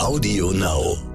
Audio Now.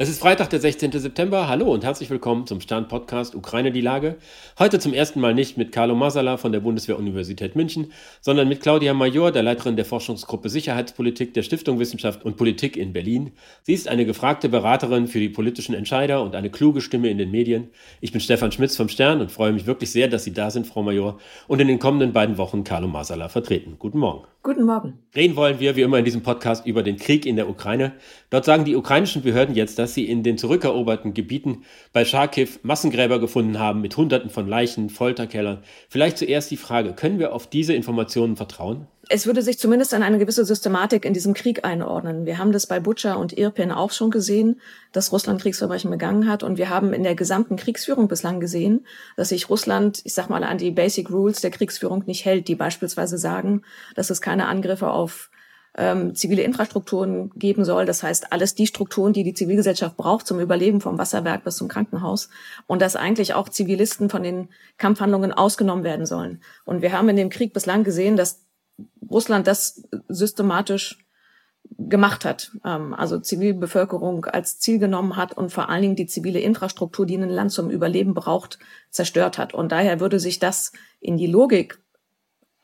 Es ist Freitag, der 16. September. Hallo und herzlich willkommen zum Stern-Podcast Ukraine die Lage. Heute zum ersten Mal nicht mit Carlo Masala von der Bundeswehr-Universität München, sondern mit Claudia Major, der Leiterin der Forschungsgruppe Sicherheitspolitik der Stiftung Wissenschaft und Politik in Berlin. Sie ist eine gefragte Beraterin für die politischen Entscheider und eine kluge Stimme in den Medien. Ich bin Stefan Schmitz vom Stern und freue mich wirklich sehr, dass Sie da sind, Frau Major, und in den kommenden beiden Wochen Carlo Masala vertreten. Guten Morgen. Guten Morgen. Reden wollen wir, wie immer in diesem Podcast, über den Krieg in der Ukraine. Dort sagen die ukrainischen Behörden jetzt, dass sie in den zurückeroberten Gebieten bei Charkiw Massengräber gefunden haben mit Hunderten von Leichen, Folterkellern. Vielleicht zuerst die Frage, können wir auf diese Informationen vertrauen? Es würde sich zumindest an eine gewisse Systematik in diesem Krieg einordnen. Wir haben das bei Butscha und Irpin auch schon gesehen, dass Russland Kriegsverbrechen begangen hat. Und wir haben in der gesamten Kriegsführung bislang gesehen, dass sich Russland, ich sag mal, an die Basic Rules der Kriegsführung nicht hält, die beispielsweise sagen, dass es keine Angriffe auf ähm, zivile Infrastrukturen geben soll. Das heißt, alles die Strukturen, die die Zivilgesellschaft braucht zum Überleben vom Wasserwerk bis zum Krankenhaus. Und dass eigentlich auch Zivilisten von den Kampfhandlungen ausgenommen werden sollen. Und wir haben in dem Krieg bislang gesehen, dass Russland das systematisch gemacht hat, ähm, also Zivilbevölkerung als Ziel genommen hat und vor allen Dingen die zivile Infrastruktur, die ein Land zum Überleben braucht, zerstört hat. Und daher würde sich das in die Logik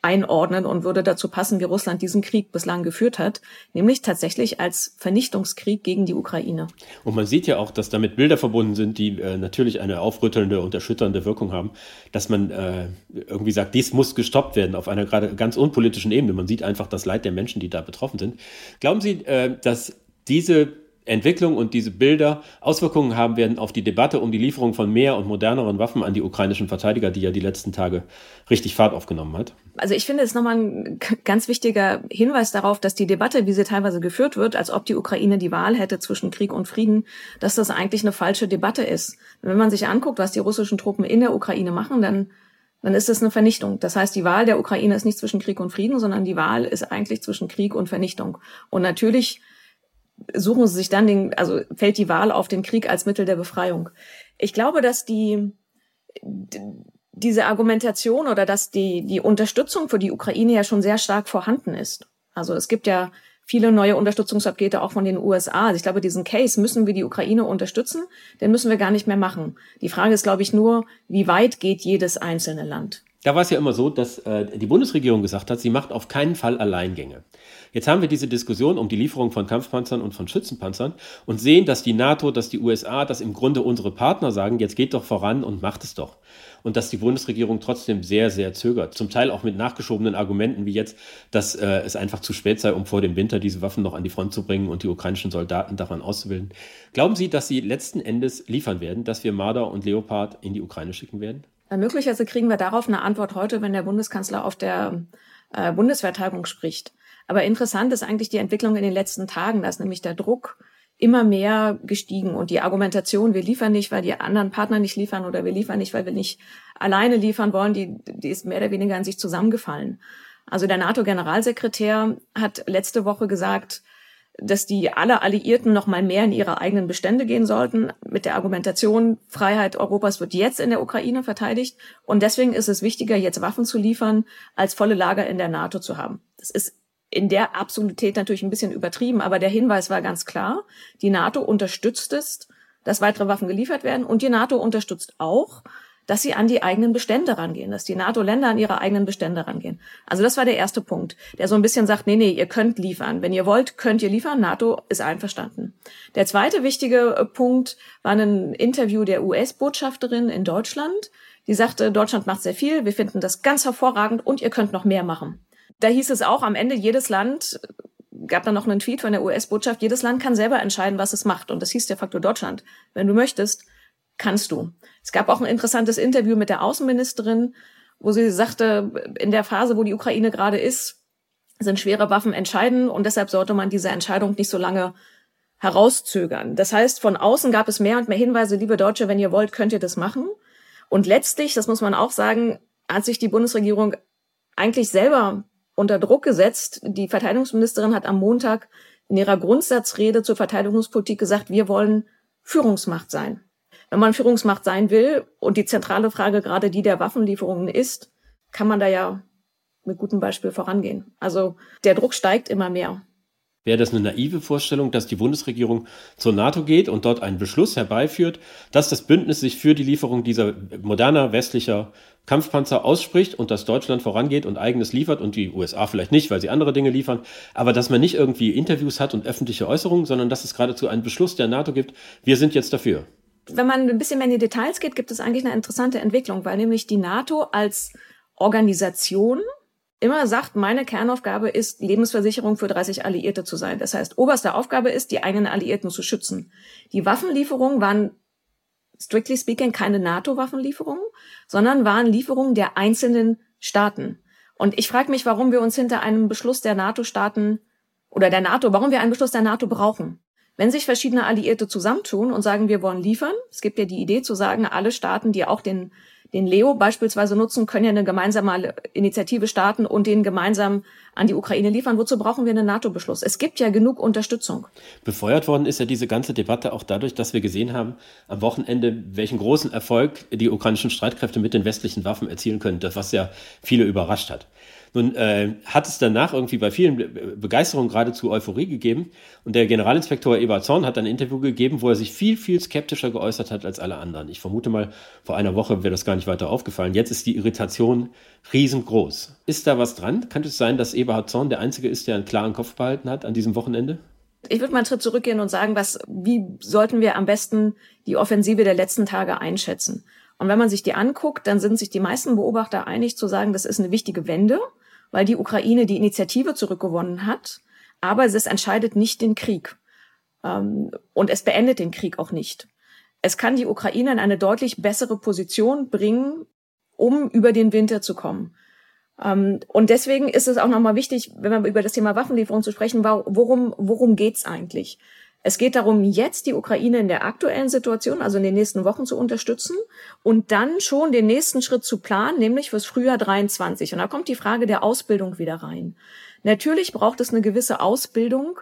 einordnen und würde dazu passen, wie Russland diesen Krieg bislang geführt hat, nämlich tatsächlich als Vernichtungskrieg gegen die Ukraine. Und man sieht ja auch, dass damit Bilder verbunden sind, die äh, natürlich eine aufrüttelnde und erschütternde Wirkung haben, dass man äh, irgendwie sagt, dies muss gestoppt werden auf einer gerade ganz unpolitischen Ebene. Man sieht einfach das Leid der Menschen, die da betroffen sind. Glauben Sie, äh, dass diese Entwicklung und diese Bilder Auswirkungen haben werden auf die Debatte um die Lieferung von mehr und moderneren Waffen an die ukrainischen Verteidiger, die ja die letzten Tage richtig Fahrt aufgenommen hat? Also ich finde es nochmal ein ganz wichtiger Hinweis darauf, dass die Debatte, wie sie teilweise geführt wird, als ob die Ukraine die Wahl hätte zwischen Krieg und Frieden, dass das eigentlich eine falsche Debatte ist. Wenn man sich anguckt, was die russischen Truppen in der Ukraine machen, dann dann ist es eine Vernichtung. Das heißt, die Wahl der Ukraine ist nicht zwischen Krieg und Frieden, sondern die Wahl ist eigentlich zwischen Krieg und Vernichtung. Und natürlich suchen sie sich dann den, also fällt die Wahl auf den Krieg als Mittel der Befreiung. Ich glaube, dass die, diese Argumentation oder dass die, die Unterstützung für die Ukraine ja schon sehr stark vorhanden ist. Also es gibt ja viele neue Unterstützungspakete auch von den USA. Also ich glaube, diesen Case müssen wir die Ukraine unterstützen, den müssen wir gar nicht mehr machen. Die Frage ist, glaube ich, nur, wie weit geht jedes einzelne Land? Da war es ja immer so, dass äh, die Bundesregierung gesagt hat, sie macht auf keinen Fall Alleingänge. Jetzt haben wir diese Diskussion um die Lieferung von Kampfpanzern und von Schützenpanzern und sehen, dass die NATO, dass die USA, dass im Grunde unsere Partner sagen, jetzt geht doch voran und macht es doch. Und dass die Bundesregierung trotzdem sehr, sehr zögert. Zum Teil auch mit nachgeschobenen Argumenten wie jetzt, dass äh, es einfach zu spät sei, um vor dem Winter diese Waffen noch an die Front zu bringen und die ukrainischen Soldaten daran auszubilden. Glauben Sie, dass Sie letzten Endes liefern werden, dass wir Marder und Leopard in die Ukraine schicken werden? Möglicherweise kriegen wir darauf eine Antwort heute, wenn der Bundeskanzler auf der äh, Bundeswehrtagung spricht. Aber interessant ist eigentlich die Entwicklung in den letzten Tagen, dass nämlich der Druck immer mehr gestiegen und die Argumentation, wir liefern nicht, weil die anderen Partner nicht liefern oder wir liefern nicht, weil wir nicht alleine liefern wollen, die, die ist mehr oder weniger an sich zusammengefallen. Also der NATO-Generalsekretär hat letzte Woche gesagt, dass die alle Alliierten noch mal mehr in ihre eigenen Bestände gehen sollten, mit der Argumentation, Freiheit Europas wird jetzt in der Ukraine verteidigt. Und deswegen ist es wichtiger, jetzt Waffen zu liefern, als volle Lager in der NATO zu haben. Das ist in der Absolutität natürlich ein bisschen übertrieben, aber der Hinweis war ganz klar, die NATO unterstützt es, dass weitere Waffen geliefert werden. Und die NATO unterstützt auch, dass sie an die eigenen Bestände rangehen, dass die NATO-Länder an ihre eigenen Bestände rangehen. Also das war der erste Punkt, der so ein bisschen sagt, nee, nee, ihr könnt liefern. Wenn ihr wollt, könnt ihr liefern. NATO ist einverstanden. Der zweite wichtige äh, Punkt war ein Interview der US-Botschafterin in Deutschland. Die sagte, Deutschland macht sehr viel, wir finden das ganz hervorragend und ihr könnt noch mehr machen. Da hieß es auch am Ende, jedes Land gab dann noch einen Tweet von der US-Botschaft, jedes Land kann selber entscheiden, was es macht. Und das hieß der Faktor Deutschland. Wenn du möchtest, kannst du. Es gab auch ein interessantes Interview mit der Außenministerin, wo sie sagte, in der Phase, wo die Ukraine gerade ist, sind schwere Waffen entscheidend und deshalb sollte man diese Entscheidung nicht so lange herauszögern. Das heißt, von außen gab es mehr und mehr Hinweise, liebe Deutsche, wenn ihr wollt, könnt ihr das machen. Und letztlich, das muss man auch sagen, hat sich die Bundesregierung eigentlich selber unter Druck gesetzt. Die Verteidigungsministerin hat am Montag in ihrer Grundsatzrede zur Verteidigungspolitik gesagt, wir wollen Führungsmacht sein. Wenn man Führungsmacht sein will und die zentrale Frage gerade die der Waffenlieferungen ist, kann man da ja mit gutem Beispiel vorangehen. Also der Druck steigt immer mehr. Wäre das eine naive Vorstellung, dass die Bundesregierung zur NATO geht und dort einen Beschluss herbeiführt, dass das Bündnis sich für die Lieferung dieser moderner westlicher Kampfpanzer ausspricht und dass Deutschland vorangeht und eigenes liefert und die USA vielleicht nicht, weil sie andere Dinge liefern, aber dass man nicht irgendwie Interviews hat und öffentliche Äußerungen, sondern dass es geradezu einen Beschluss der NATO gibt, wir sind jetzt dafür. Wenn man ein bisschen mehr in die Details geht, gibt es eigentlich eine interessante Entwicklung, weil nämlich die NATO als Organisation immer sagt, meine Kernaufgabe ist, Lebensversicherung für 30 Alliierte zu sein. Das heißt, oberste Aufgabe ist, die eigenen Alliierten zu schützen. Die Waffenlieferungen waren strictly speaking keine NATO-Waffenlieferungen, sondern waren Lieferungen der einzelnen Staaten. Und ich frage mich, warum wir uns hinter einem Beschluss der NATO-Staaten oder der NATO, warum wir einen Beschluss der NATO brauchen. Wenn sich verschiedene Alliierte zusammentun und sagen, wir wollen liefern, es gibt ja die Idee zu sagen, alle Staaten, die auch den den Leo beispielsweise nutzen, können ja eine gemeinsame Initiative starten und den gemeinsam an die Ukraine liefern. Wozu brauchen wir einen NATO-Beschluss? Es gibt ja genug Unterstützung. Befeuert worden ist ja diese ganze Debatte auch dadurch, dass wir gesehen haben am Wochenende, welchen großen Erfolg die ukrainischen Streitkräfte mit den westlichen Waffen erzielen können, das was ja viele überrascht hat. Nun äh, hat es danach irgendwie bei vielen Begeisterung geradezu Euphorie gegeben. Und der Generalinspektor Ebert Zorn hat ein Interview gegeben, wo er sich viel, viel skeptischer geäußert hat als alle anderen. Ich vermute mal, vor einer Woche wäre das gar nicht weiter aufgefallen. Jetzt ist die Irritation riesengroß. Ist da was dran? Kann es sein, dass Eberhard Zorn der Einzige ist, der einen klaren Kopf behalten hat an diesem Wochenende? Ich würde mal einen Schritt zurückgehen und sagen, was, wie sollten wir am besten die Offensive der letzten Tage einschätzen? Und wenn man sich die anguckt, dann sind sich die meisten Beobachter einig zu sagen, das ist eine wichtige Wende weil die Ukraine die Initiative zurückgewonnen hat, aber es entscheidet nicht den Krieg. Ähm, und es beendet den Krieg auch nicht. Es kann die Ukraine in eine deutlich bessere Position bringen, um über den Winter zu kommen. Ähm, und deswegen ist es auch nochmal wichtig, wenn wir über das Thema Waffenlieferung zu sprechen, worum, worum geht's eigentlich? Es geht darum, jetzt die Ukraine in der aktuellen Situation, also in den nächsten Wochen zu unterstützen und dann schon den nächsten Schritt zu planen, nämlich fürs Frühjahr 23. Und da kommt die Frage der Ausbildung wieder rein. Natürlich braucht es eine gewisse Ausbildung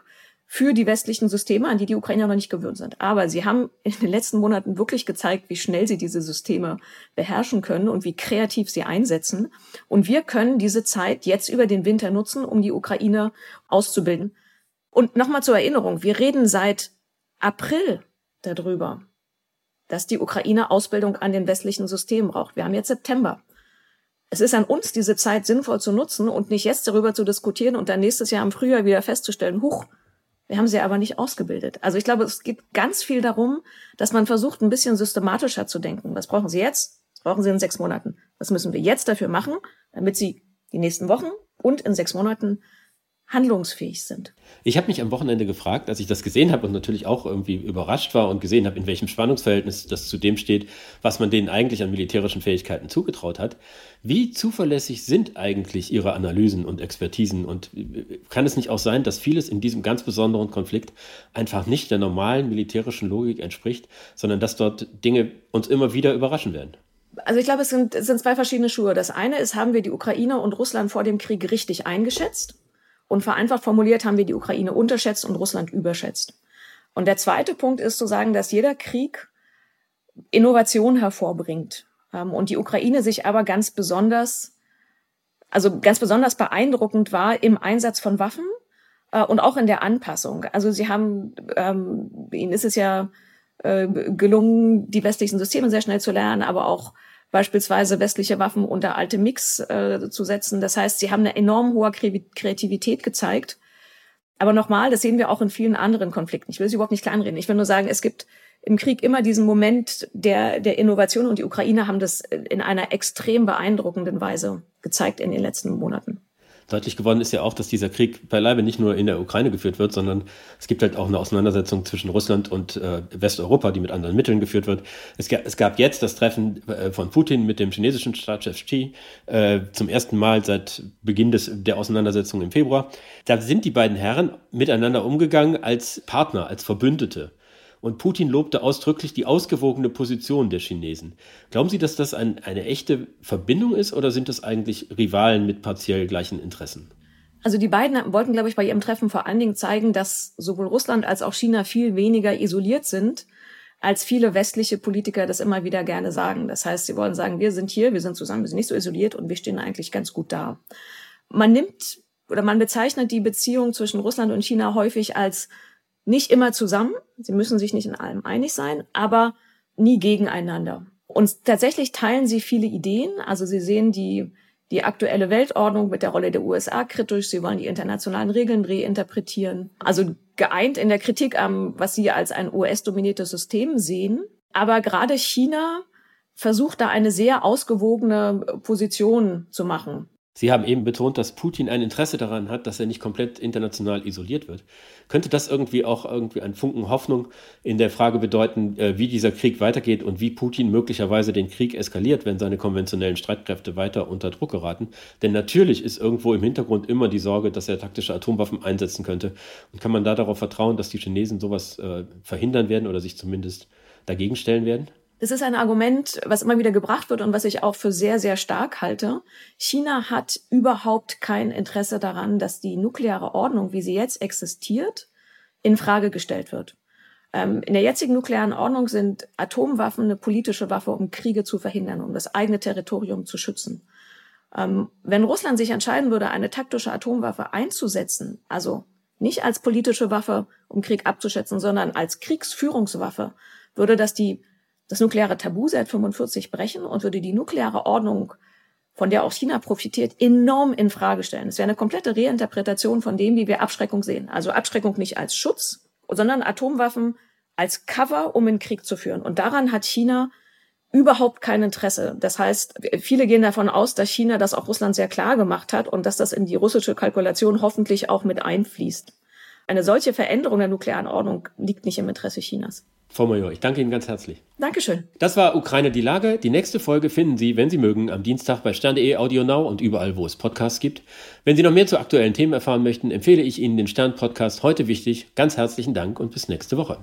für die westlichen Systeme, an die die Ukrainer noch nicht gewöhnt sind. Aber sie haben in den letzten Monaten wirklich gezeigt, wie schnell sie diese Systeme beherrschen können und wie kreativ sie einsetzen. Und wir können diese Zeit jetzt über den Winter nutzen, um die Ukraine auszubilden. Und nochmal zur Erinnerung, wir reden seit April darüber, dass die Ukraine Ausbildung an den westlichen Systemen braucht. Wir haben jetzt September. Es ist an uns, diese Zeit sinnvoll zu nutzen und nicht jetzt darüber zu diskutieren und dann nächstes Jahr im Frühjahr wieder festzustellen, huch, wir haben sie aber nicht ausgebildet. Also ich glaube, es geht ganz viel darum, dass man versucht, ein bisschen systematischer zu denken. Was brauchen Sie jetzt? Was brauchen Sie in sechs Monaten? Was müssen wir jetzt dafür machen, damit Sie die nächsten Wochen und in sechs Monaten handlungsfähig sind. Ich habe mich am Wochenende gefragt, als ich das gesehen habe und natürlich auch irgendwie überrascht war und gesehen habe, in welchem Spannungsverhältnis das zu dem steht, was man denen eigentlich an militärischen Fähigkeiten zugetraut hat. Wie zuverlässig sind eigentlich ihre Analysen und Expertisen? Und kann es nicht auch sein, dass vieles in diesem ganz besonderen Konflikt einfach nicht der normalen militärischen Logik entspricht, sondern dass dort Dinge uns immer wieder überraschen werden? Also ich glaube, es sind, es sind zwei verschiedene Schuhe. Das eine ist, haben wir die Ukraine und Russland vor dem Krieg richtig eingeschätzt? Und vereinfacht formuliert haben wir die Ukraine unterschätzt und Russland überschätzt. Und der zweite Punkt ist zu sagen, dass jeder Krieg Innovation hervorbringt ähm, und die Ukraine sich aber ganz besonders, also ganz besonders beeindruckend war im Einsatz von Waffen äh, und auch in der Anpassung. Also sie haben, ähm, ihnen ist es ja äh, gelungen, die westlichen Systeme sehr schnell zu lernen, aber auch beispielsweise westliche Waffen unter alte Mix äh, zu setzen. Das heißt, sie haben eine enorm hohe Kreativität gezeigt. Aber nochmal, das sehen wir auch in vielen anderen Konflikten. Ich will sie überhaupt nicht kleinreden. Ich will nur sagen, es gibt im Krieg immer diesen Moment der, der Innovation und die Ukraine haben das in einer extrem beeindruckenden Weise gezeigt in den letzten Monaten. Deutlich geworden ist ja auch, dass dieser Krieg beileibe nicht nur in der Ukraine geführt wird, sondern es gibt halt auch eine Auseinandersetzung zwischen Russland und äh, Westeuropa, die mit anderen Mitteln geführt wird. Es, es gab jetzt das Treffen äh, von Putin mit dem chinesischen Staatschef Xi äh, zum ersten Mal seit Beginn des, der Auseinandersetzung im Februar. Da sind die beiden Herren miteinander umgegangen als Partner, als Verbündete. Und Putin lobte ausdrücklich die ausgewogene Position der Chinesen. Glauben Sie, dass das ein, eine echte Verbindung ist oder sind das eigentlich Rivalen mit partiell gleichen Interessen? Also die beiden wollten, glaube ich, bei ihrem Treffen vor allen Dingen zeigen, dass sowohl Russland als auch China viel weniger isoliert sind, als viele westliche Politiker das immer wieder gerne sagen. Das heißt, sie wollen sagen, wir sind hier, wir sind zusammen, wir sind nicht so isoliert und wir stehen eigentlich ganz gut da. Man nimmt oder man bezeichnet die Beziehung zwischen Russland und China häufig als nicht immer zusammen. Sie müssen sich nicht in allem einig sein, aber nie gegeneinander. Und tatsächlich teilen sie viele Ideen. Also sie sehen die, die aktuelle Weltordnung mit der Rolle der USA kritisch. Sie wollen die internationalen Regeln reinterpretieren. Also geeint in der Kritik am, was sie als ein US-dominiertes System sehen. Aber gerade China versucht da eine sehr ausgewogene Position zu machen. Sie haben eben betont, dass Putin ein Interesse daran hat, dass er nicht komplett international isoliert wird. Könnte das irgendwie auch irgendwie ein Funken Hoffnung in der Frage bedeuten, äh, wie dieser Krieg weitergeht und wie Putin möglicherweise den Krieg eskaliert, wenn seine konventionellen Streitkräfte weiter unter Druck geraten? Denn natürlich ist irgendwo im Hintergrund immer die Sorge, dass er taktische Atomwaffen einsetzen könnte. Und kann man da darauf vertrauen, dass die Chinesen sowas äh, verhindern werden oder sich zumindest dagegen stellen werden? Das ist ein Argument, was immer wieder gebracht wird und was ich auch für sehr, sehr stark halte. China hat überhaupt kein Interesse daran, dass die nukleare Ordnung, wie sie jetzt existiert, in Frage gestellt wird. Ähm, in der jetzigen nuklearen Ordnung sind Atomwaffen eine politische Waffe, um Kriege zu verhindern, um das eigene Territorium zu schützen. Ähm, wenn Russland sich entscheiden würde, eine taktische Atomwaffe einzusetzen, also nicht als politische Waffe, um Krieg abzuschätzen, sondern als Kriegsführungswaffe, würde das die das nukleare Tabu seit 45 brechen und würde die nukleare Ordnung, von der auch China profitiert, enorm in Frage stellen. Es wäre eine komplette Reinterpretation von dem, wie wir Abschreckung sehen. Also Abschreckung nicht als Schutz, sondern Atomwaffen als Cover, um in Krieg zu führen. Und daran hat China überhaupt kein Interesse. Das heißt, viele gehen davon aus, dass China das auch Russland sehr klar gemacht hat und dass das in die russische Kalkulation hoffentlich auch mit einfließt. Eine solche Veränderung der nuklearen Ordnung liegt nicht im Interesse Chinas. Frau Major, ich danke Ihnen ganz herzlich. Dankeschön. Das war Ukraine die Lage. Die nächste Folge finden Sie, wenn Sie mögen, am Dienstag bei stern.de, Audio Now und überall, wo es Podcasts gibt. Wenn Sie noch mehr zu aktuellen Themen erfahren möchten, empfehle ich Ihnen den Stern-Podcast heute wichtig. Ganz herzlichen Dank und bis nächste Woche.